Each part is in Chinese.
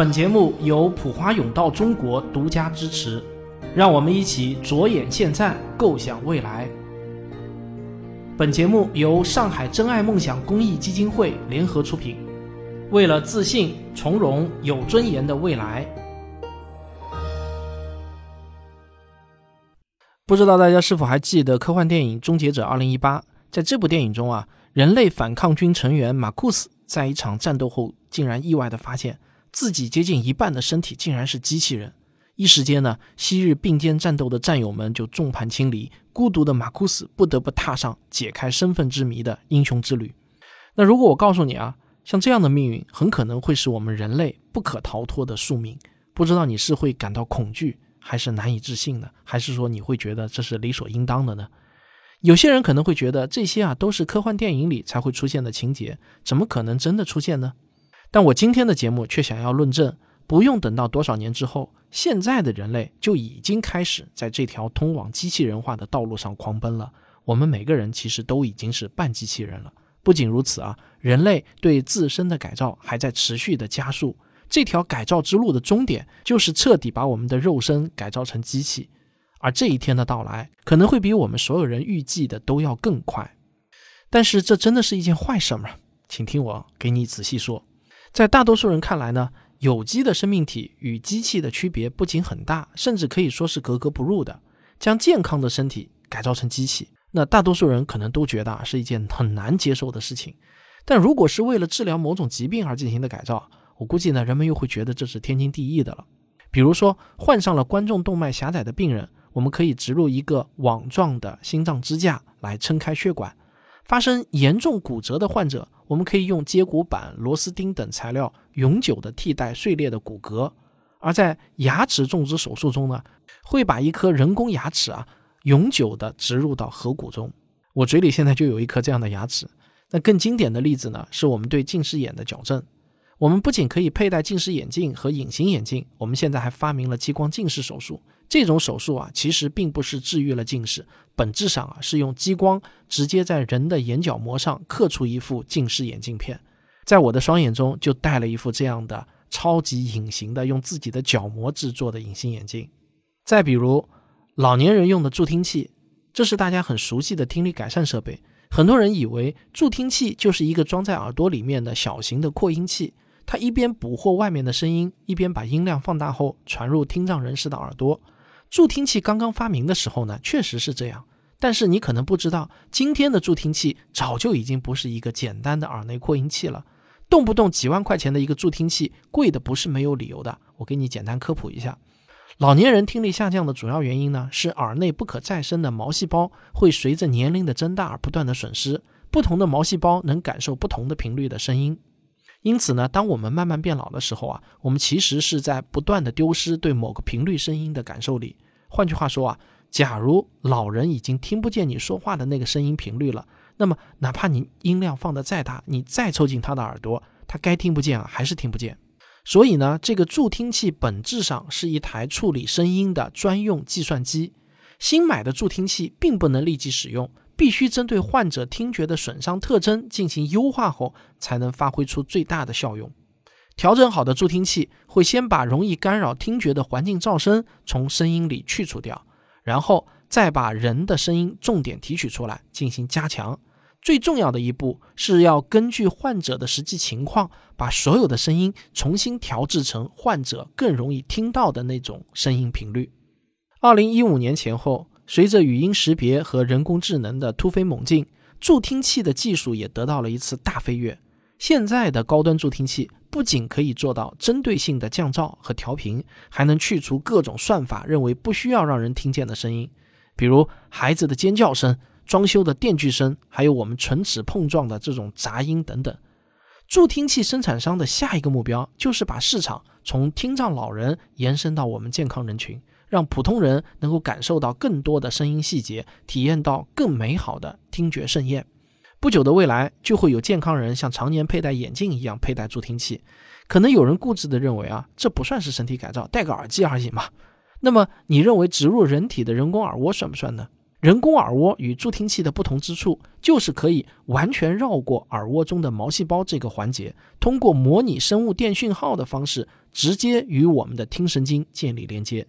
本节目由普华永道中国独家支持，让我们一起着眼现在，构想未来。本节目由上海真爱梦想公益基金会联合出品，为了自信、从容、有尊严的未来。不知道大家是否还记得科幻电影《终结者二零一八》？在这部电影中啊，人类反抗军成员马库斯在一场战斗后，竟然意外地发现。自己接近一半的身体竟然是机器人，一时间呢，昔日并肩战斗的战友们就众叛亲离，孤独的马库斯不得不踏上解开身份之谜的英雄之旅。那如果我告诉你啊，像这样的命运很可能会是我们人类不可逃脱的宿命，不知道你是会感到恐惧，还是难以置信呢？还是说你会觉得这是理所应当的呢？有些人可能会觉得这些啊都是科幻电影里才会出现的情节，怎么可能真的出现呢？但我今天的节目却想要论证，不用等到多少年之后，现在的人类就已经开始在这条通往机器人化的道路上狂奔了。我们每个人其实都已经是半机器人了。不仅如此啊，人类对自身的改造还在持续的加速。这条改造之路的终点就是彻底把我们的肉身改造成机器，而这一天的到来可能会比我们所有人预计的都要更快。但是这真的是一件坏事吗？请听我给你仔细说。在大多数人看来呢，有机的生命体与机器的区别不仅很大，甚至可以说是格格不入的。将健康的身体改造成机器，那大多数人可能都觉得啊是一件很难接受的事情。但如果是为了治疗某种疾病而进行的改造，我估计呢，人们又会觉得这是天经地义的了。比如说，患上了冠状动脉狭窄的病人，我们可以植入一个网状的心脏支架来撑开血管；发生严重骨折的患者。我们可以用接骨板、螺丝钉等材料永久的替代碎裂的骨骼，而在牙齿种植手术中呢，会把一颗人工牙齿啊永久的植入到颌骨中。我嘴里现在就有一颗这样的牙齿。那更经典的例子呢，是我们对近视眼的矫正。我们不仅可以佩戴近视眼镜和隐形眼镜，我们现在还发明了激光近视手术。这种手术啊，其实并不是治愈了近视，本质上啊是用激光直接在人的眼角膜上刻出一副近视眼镜片。在我的双眼中就戴了一副这样的超级隐形的，用自己的角膜制作的隐形眼镜。再比如，老年人用的助听器，这是大家很熟悉的听力改善设备。很多人以为助听器就是一个装在耳朵里面的小型的扩音器。它一边捕获外面的声音，一边把音量放大后传入听障人士的耳朵。助听器刚刚发明的时候呢，确实是这样。但是你可能不知道，今天的助听器早就已经不是一个简单的耳内扩音器了。动不动几万块钱的一个助听器，贵的不是没有理由的。我给你简单科普一下：老年人听力下降的主要原因呢，是耳内不可再生的毛细胞会随着年龄的增大而不断的损失。不同的毛细胞能感受不同的频率的声音。因此呢，当我们慢慢变老的时候啊，我们其实是在不断的丢失对某个频率声音的感受力。换句话说啊，假如老人已经听不见你说话的那个声音频率了，那么哪怕你音量放得再大，你再凑近他的耳朵，他该听不见啊，还是听不见。所以呢，这个助听器本质上是一台处理声音的专用计算机。新买的助听器并不能立即使用。必须针对患者听觉的损伤特征进行优化后，才能发挥出最大的效用。调整好的助听器会先把容易干扰听觉的环境噪声从声音里去除掉，然后再把人的声音重点提取出来进行加强。最重要的一步是要根据患者的实际情况，把所有的声音重新调制成患者更容易听到的那种声音频率。二零一五年前后。随着语音识别和人工智能的突飞猛进，助听器的技术也得到了一次大飞跃。现在的高端助听器不仅可以做到针对性的降噪和调频，还能去除各种算法认为不需要让人听见的声音，比如孩子的尖叫声、装修的电锯声，还有我们唇齿碰撞的这种杂音等等。助听器生产商的下一个目标就是把市场从听障老人延伸到我们健康人群。让普通人能够感受到更多的声音细节，体验到更美好的听觉盛宴。不久的未来，就会有健康人像常年佩戴眼镜一样佩戴助听器。可能有人固执地认为啊，这不算是身体改造，戴个耳机而已嘛。那么，你认为植入人体的人工耳蜗算不算呢？人工耳蜗与助听器的不同之处，就是可以完全绕过耳蜗中的毛细胞这个环节，通过模拟生物电讯号的方式，直接与我们的听神经建立连接。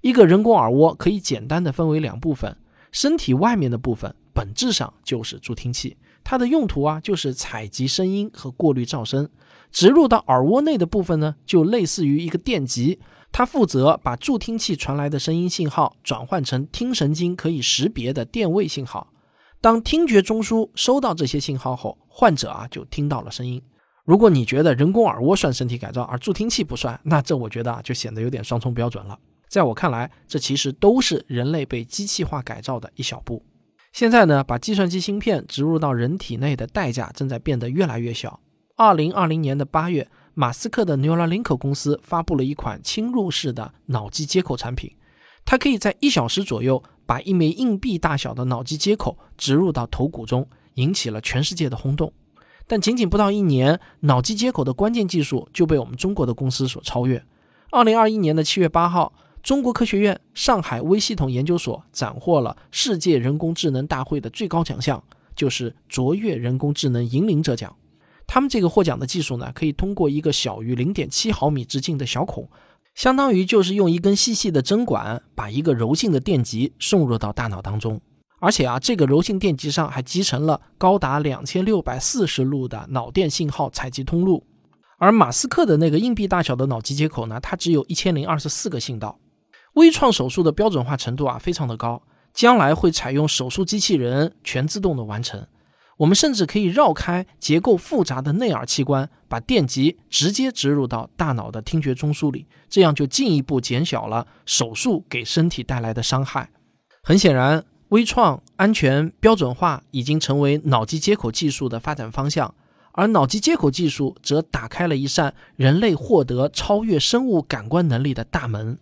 一个人工耳蜗可以简单的分为两部分，身体外面的部分本质上就是助听器，它的用途啊就是采集声音和过滤噪声；植入到耳蜗内的部分呢，就类似于一个电极。它负责把助听器传来的声音信号转换成听神经可以识别的电位信号。当听觉中枢收到这些信号后，患者啊就听到了声音。如果你觉得人工耳蜗算身体改造，而助听器不算，那这我觉得啊就显得有点双重标准了。在我看来，这其实都是人类被机器化改造的一小步。现在呢，把计算机芯片植入到人体内的代价正在变得越来越小。二零二零年的八月。马斯克的 Neuralink 公司发布了一款侵入式的脑机接口产品，它可以在一小时左右把一枚硬币大小的脑机接口植入到头骨中，引起了全世界的轰动。但仅仅不到一年，脑机接口的关键技术就被我们中国的公司所超越。二零二一年的七月八号，中国科学院上海微系统研究所斩获了世界人工智能大会的最高奖项，就是卓越人工智能引领者奖。他们这个获奖的技术呢，可以通过一个小于零点七毫米直径的小孔，相当于就是用一根细细的针管把一个柔性的电极送入到大脑当中，而且啊，这个柔性电极上还集成了高达两千六百四十路的脑电信号采集通路。而马斯克的那个硬币大小的脑机接口呢，它只有一千零二十四个信道。微创手术的标准化程度啊，非常的高，将来会采用手术机器人全自动的完成。我们甚至可以绕开结构复杂的内耳器官，把电极直接植入到大脑的听觉中枢里，这样就进一步减小了手术给身体带来的伤害。很显然，微创、安全、标准化已经成为脑机接口技术的发展方向，而脑机接口技术则打开了一扇人类获得超越生物感官能力的大门。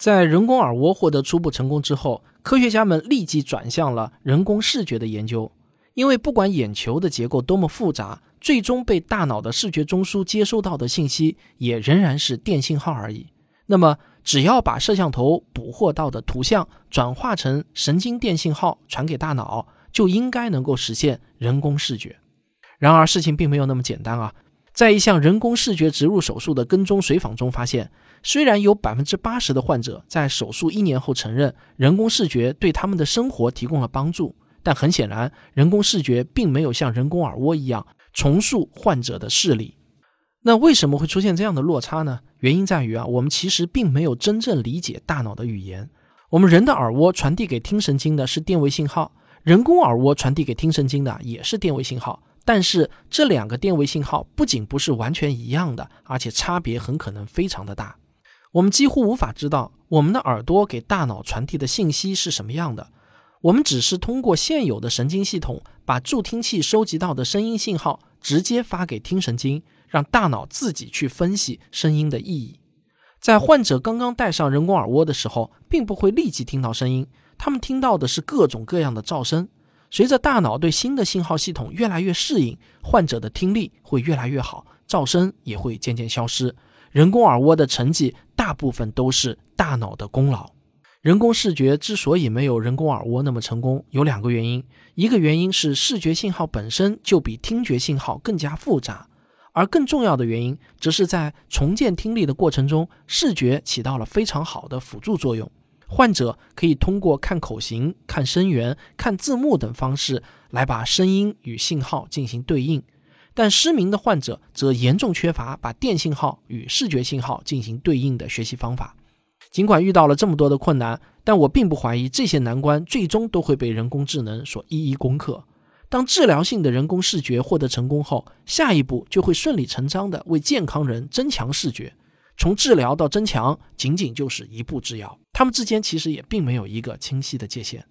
在人工耳蜗获得初步成功之后，科学家们立即转向了人工视觉的研究。因为不管眼球的结构多么复杂，最终被大脑的视觉中枢接收到的信息也仍然是电信号而已。那么，只要把摄像头捕获到的图像转化成神经电信号传给大脑，就应该能够实现人工视觉。然而，事情并没有那么简单啊！在一项人工视觉植入手术的跟踪随访中发现，虽然有百分之八十的患者在手术一年后承认人工视觉对他们的生活提供了帮助。但很显然，人工视觉并没有像人工耳蜗一样重塑患者的视力。那为什么会出现这样的落差呢？原因在于啊，我们其实并没有真正理解大脑的语言。我们人的耳蜗传递给听神经的是电位信号，人工耳蜗传递给听神经的也是电位信号。但是这两个电位信号不仅不是完全一样的，而且差别很可能非常的大。我们几乎无法知道我们的耳朵给大脑传递的信息是什么样的。我们只是通过现有的神经系统，把助听器收集到的声音信号直接发给听神经，让大脑自己去分析声音的意义。在患者刚刚戴上人工耳蜗的时候，并不会立即听到声音，他们听到的是各种各样的噪声。随着大脑对新的信号系统越来越适应，患者的听力会越来越好，噪声也会渐渐消失。人工耳蜗的成绩大部分都是大脑的功劳。人工视觉之所以没有人工耳蜗那么成功，有两个原因。一个原因是视觉信号本身就比听觉信号更加复杂，而更重要的原因则是在重建听力的过程中，视觉起到了非常好的辅助作用。患者可以通过看口型、看声源、看字幕等方式来把声音与信号进行对应，但失明的患者则严重缺乏把电信号与视觉信号进行对应的学习方法。尽管遇到了这么多的困难，但我并不怀疑这些难关最终都会被人工智能所一一攻克。当治疗性的人工视觉获得成功后，下一步就会顺理成章地为健康人增强视觉。从治疗到增强，仅仅就是一步之遥。它们之间其实也并没有一个清晰的界限。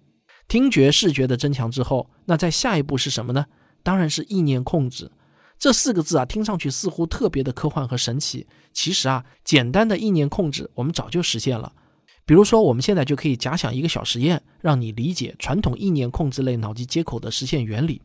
听觉视觉的增强之后，那在下一步是什么呢？当然是意念控制。这四个字啊，听上去似乎特别的科幻和神奇。其实啊，简单的意念控制我们早就实现了。比如说，我们现在就可以假想一个小实验，让你理解传统意念控制类脑机接口的实现原理。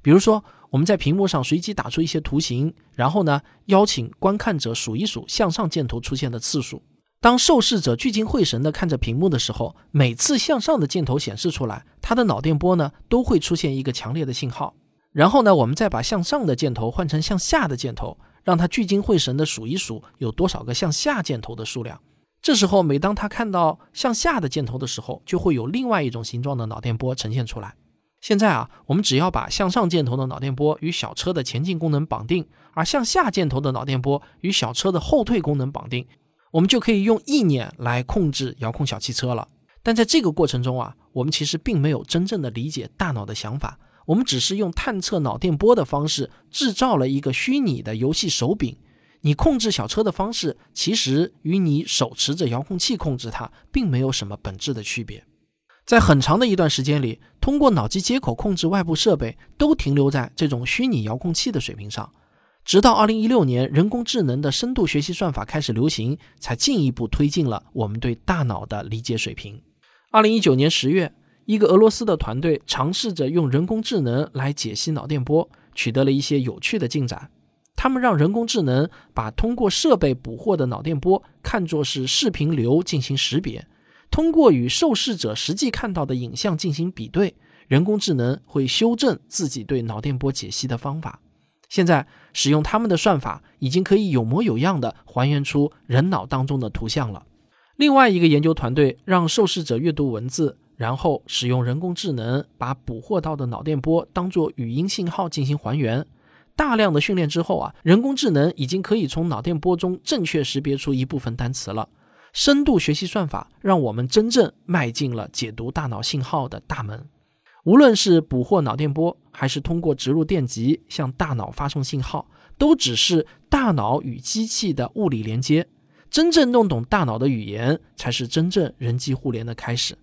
比如说，我们在屏幕上随机打出一些图形，然后呢，邀请观看者数一数向上箭头出现的次数。当受试者聚精会神地看着屏幕的时候，每次向上的箭头显示出来，他的脑电波呢都会出现一个强烈的信号。然后呢，我们再把向上的箭头换成向下的箭头，让他聚精会神地数一数有多少个向下箭头的数量。这时候，每当他看到向下的箭头的时候，就会有另外一种形状的脑电波呈现出来。现在啊，我们只要把向上箭头的脑电波与小车的前进功能绑定，而向下箭头的脑电波与小车的后退功能绑定。我们就可以用意念来控制遥控小汽车了。但在这个过程中啊，我们其实并没有真正的理解大脑的想法，我们只是用探测脑电波的方式制造了一个虚拟的游戏手柄。你控制小车的方式，其实与你手持着遥控器控制它，并没有什么本质的区别。在很长的一段时间里，通过脑机接口控制外部设备，都停留在这种虚拟遥控器的水平上。直到二零一六年，人工智能的深度学习算法开始流行，才进一步推进了我们对大脑的理解水平。二零一九年十月，一个俄罗斯的团队尝试着用人工智能来解析脑电波，取得了一些有趣的进展。他们让人工智能把通过设备捕获的脑电波看作是视频流进行识别，通过与受试者实际看到的影像进行比对，人工智能会修正自己对脑电波解析的方法。现在使用他们的算法，已经可以有模有样地还原出人脑当中的图像了。另外一个研究团队让受试者阅读文字，然后使用人工智能把捕获到的脑电波当作语音信号进行还原。大量的训练之后啊，人工智能已经可以从脑电波中正确识别出一部分单词了。深度学习算法让我们真正迈进了解读大脑信号的大门。无论是捕获脑电波，还是通过植入电极向大脑发送信号，都只是大脑与机器的物理连接。真正弄懂大脑的语言，才是真正人机互联的开始。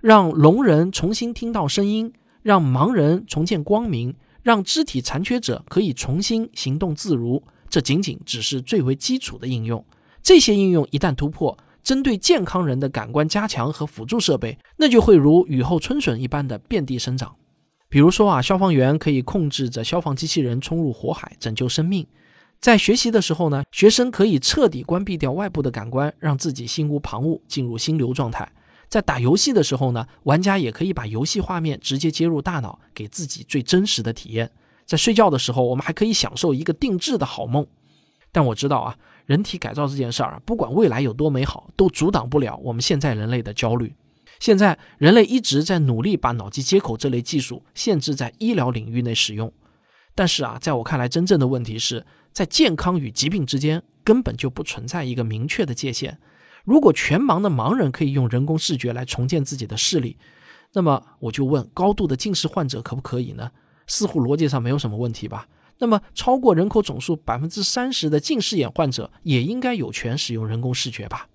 让聋人重新听到声音，让盲人重见光明，让肢体残缺者可以重新行动自如，这仅仅只是最为基础的应用。这些应用一旦突破，针对健康人的感官加强和辅助设备，那就会如雨后春笋一般的遍地生长。比如说啊，消防员可以控制着消防机器人冲入火海，拯救生命。在学习的时候呢，学生可以彻底关闭掉外部的感官，让自己心无旁骛，进入心流状态。在打游戏的时候呢，玩家也可以把游戏画面直接接入大脑，给自己最真实的体验。在睡觉的时候，我们还可以享受一个定制的好梦。但我知道啊。人体改造这件事儿啊，不管未来有多美好，都阻挡不了我们现在人类的焦虑。现在人类一直在努力把脑机接口这类技术限制在医疗领域内使用，但是啊，在我看来，真正的问题是在健康与疾病之间根本就不存在一个明确的界限。如果全盲的盲人可以用人工视觉来重建自己的视力，那么我就问：高度的近视患者可不可以呢？似乎逻辑上没有什么问题吧。那么，超过人口总数百分之三十的近视眼患者也应该有权使用人工视觉吧？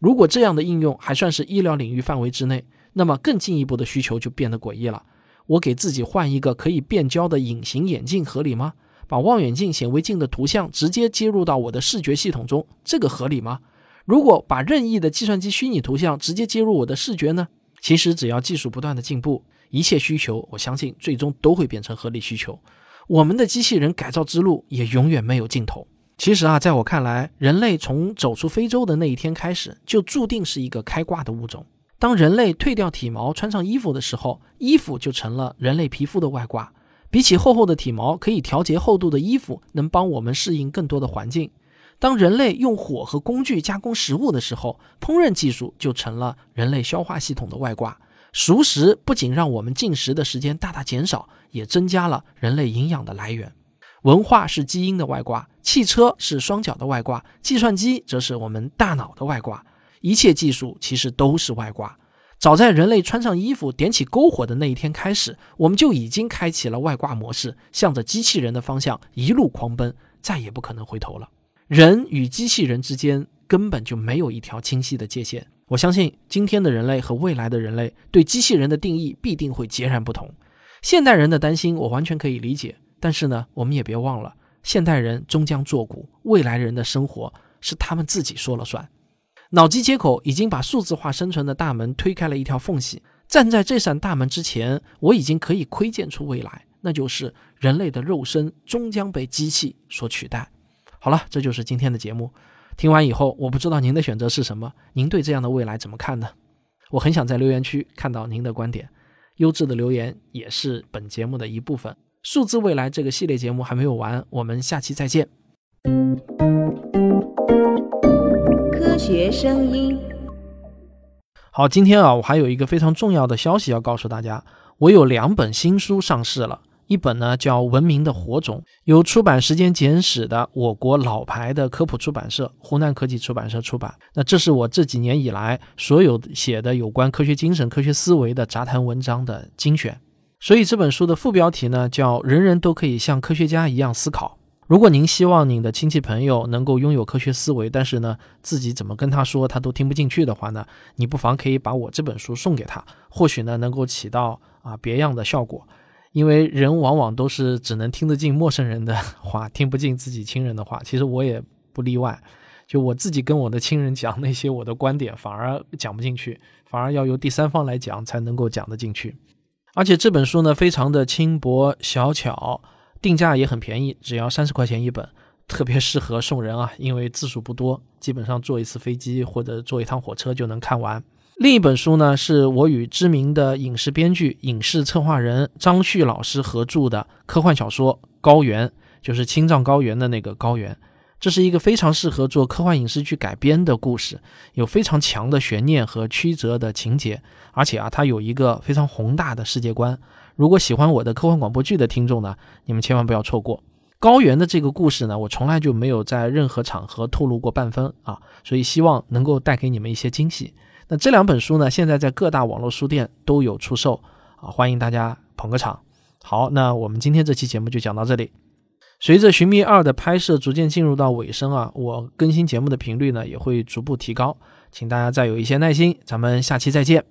如果这样的应用还算是医疗领域范围之内，那么更进一步的需求就变得诡异了。我给自己换一个可以变焦的隐形眼镜合理吗？把望远镜显微镜的图像直接接入到我的视觉系统中，这个合理吗？如果把任意的计算机虚拟图像直接接入我的视觉呢？其实只要技术不断的进步，一切需求，我相信最终都会变成合理需求。我们的机器人改造之路也永远没有尽头。其实啊，在我看来，人类从走出非洲的那一天开始，就注定是一个开挂的物种。当人类褪掉体毛，穿上衣服的时候，衣服就成了人类皮肤的外挂。比起厚厚的体毛，可以调节厚度的衣服能帮我们适应更多的环境。当人类用火和工具加工食物的时候，烹饪技术就成了人类消化系统的外挂。熟食不仅让我们进食的时间大大减少，也增加了人类营养的来源。文化是基因的外挂，汽车是双脚的外挂，计算机则是我们大脑的外挂。一切技术其实都是外挂。早在人类穿上衣服、点起篝火的那一天开始，我们就已经开启了外挂模式，向着机器人的方向一路狂奔，再也不可能回头了。人与机器人之间根本就没有一条清晰的界限。我相信今天的人类和未来的人类对机器人的定义必定会截然不同。现代人的担心我完全可以理解，但是呢，我们也别忘了，现代人终将作古，未来人的生活是他们自己说了算。脑机接口已经把数字化生存的大门推开了一条缝隙，站在这扇大门之前，我已经可以窥见出未来，那就是人类的肉身终将被机器所取代。好了，这就是今天的节目。听完以后，我不知道您的选择是什么，您对这样的未来怎么看呢？我很想在留言区看到您的观点。优质的留言也是本节目的一部分。数字未来这个系列节目还没有完，我们下期再见。科学声音。好，今天啊，我还有一个非常重要的消息要告诉大家，我有两本新书上市了。一本呢叫《文明的火种》，由出版时间简史的我国老牌的科普出版社湖南科技出版社出版。那这是我这几年以来所有写的有关科学精神、科学思维的杂谈文章的精选。所以这本书的副标题呢叫“人人都可以像科学家一样思考”。如果您希望您的亲戚朋友能够拥有科学思维，但是呢自己怎么跟他说他都听不进去的话呢，你不妨可以把我这本书送给他，或许呢能够起到啊别样的效果。因为人往往都是只能听得进陌生人的 话，听不进自己亲人的话。其实我也不例外，就我自己跟我的亲人讲那些我的观点，反而讲不进去，反而要由第三方来讲才能够讲得进去。而且这本书呢，非常的轻薄小巧，定价也很便宜，只要三十块钱一本，特别适合送人啊，因为字数不多，基本上坐一次飞机或者坐一趟火车就能看完。另一本书呢，是我与知名的影视编剧、影视策划人张旭老师合著的科幻小说《高原》，就是青藏高原的那个高原。这是一个非常适合做科幻影视剧改编的故事，有非常强的悬念和曲折的情节，而且啊，它有一个非常宏大的世界观。如果喜欢我的科幻广播剧的听众呢，你们千万不要错过《高原》的这个故事呢，我从来就没有在任何场合透露过半分啊，所以希望能够带给你们一些惊喜。那这两本书呢，现在在各大网络书店都有出售啊，欢迎大家捧个场。好，那我们今天这期节目就讲到这里。随着《寻觅二》的拍摄逐渐进入到尾声啊，我更新节目的频率呢也会逐步提高，请大家再有一些耐心，咱们下期再见。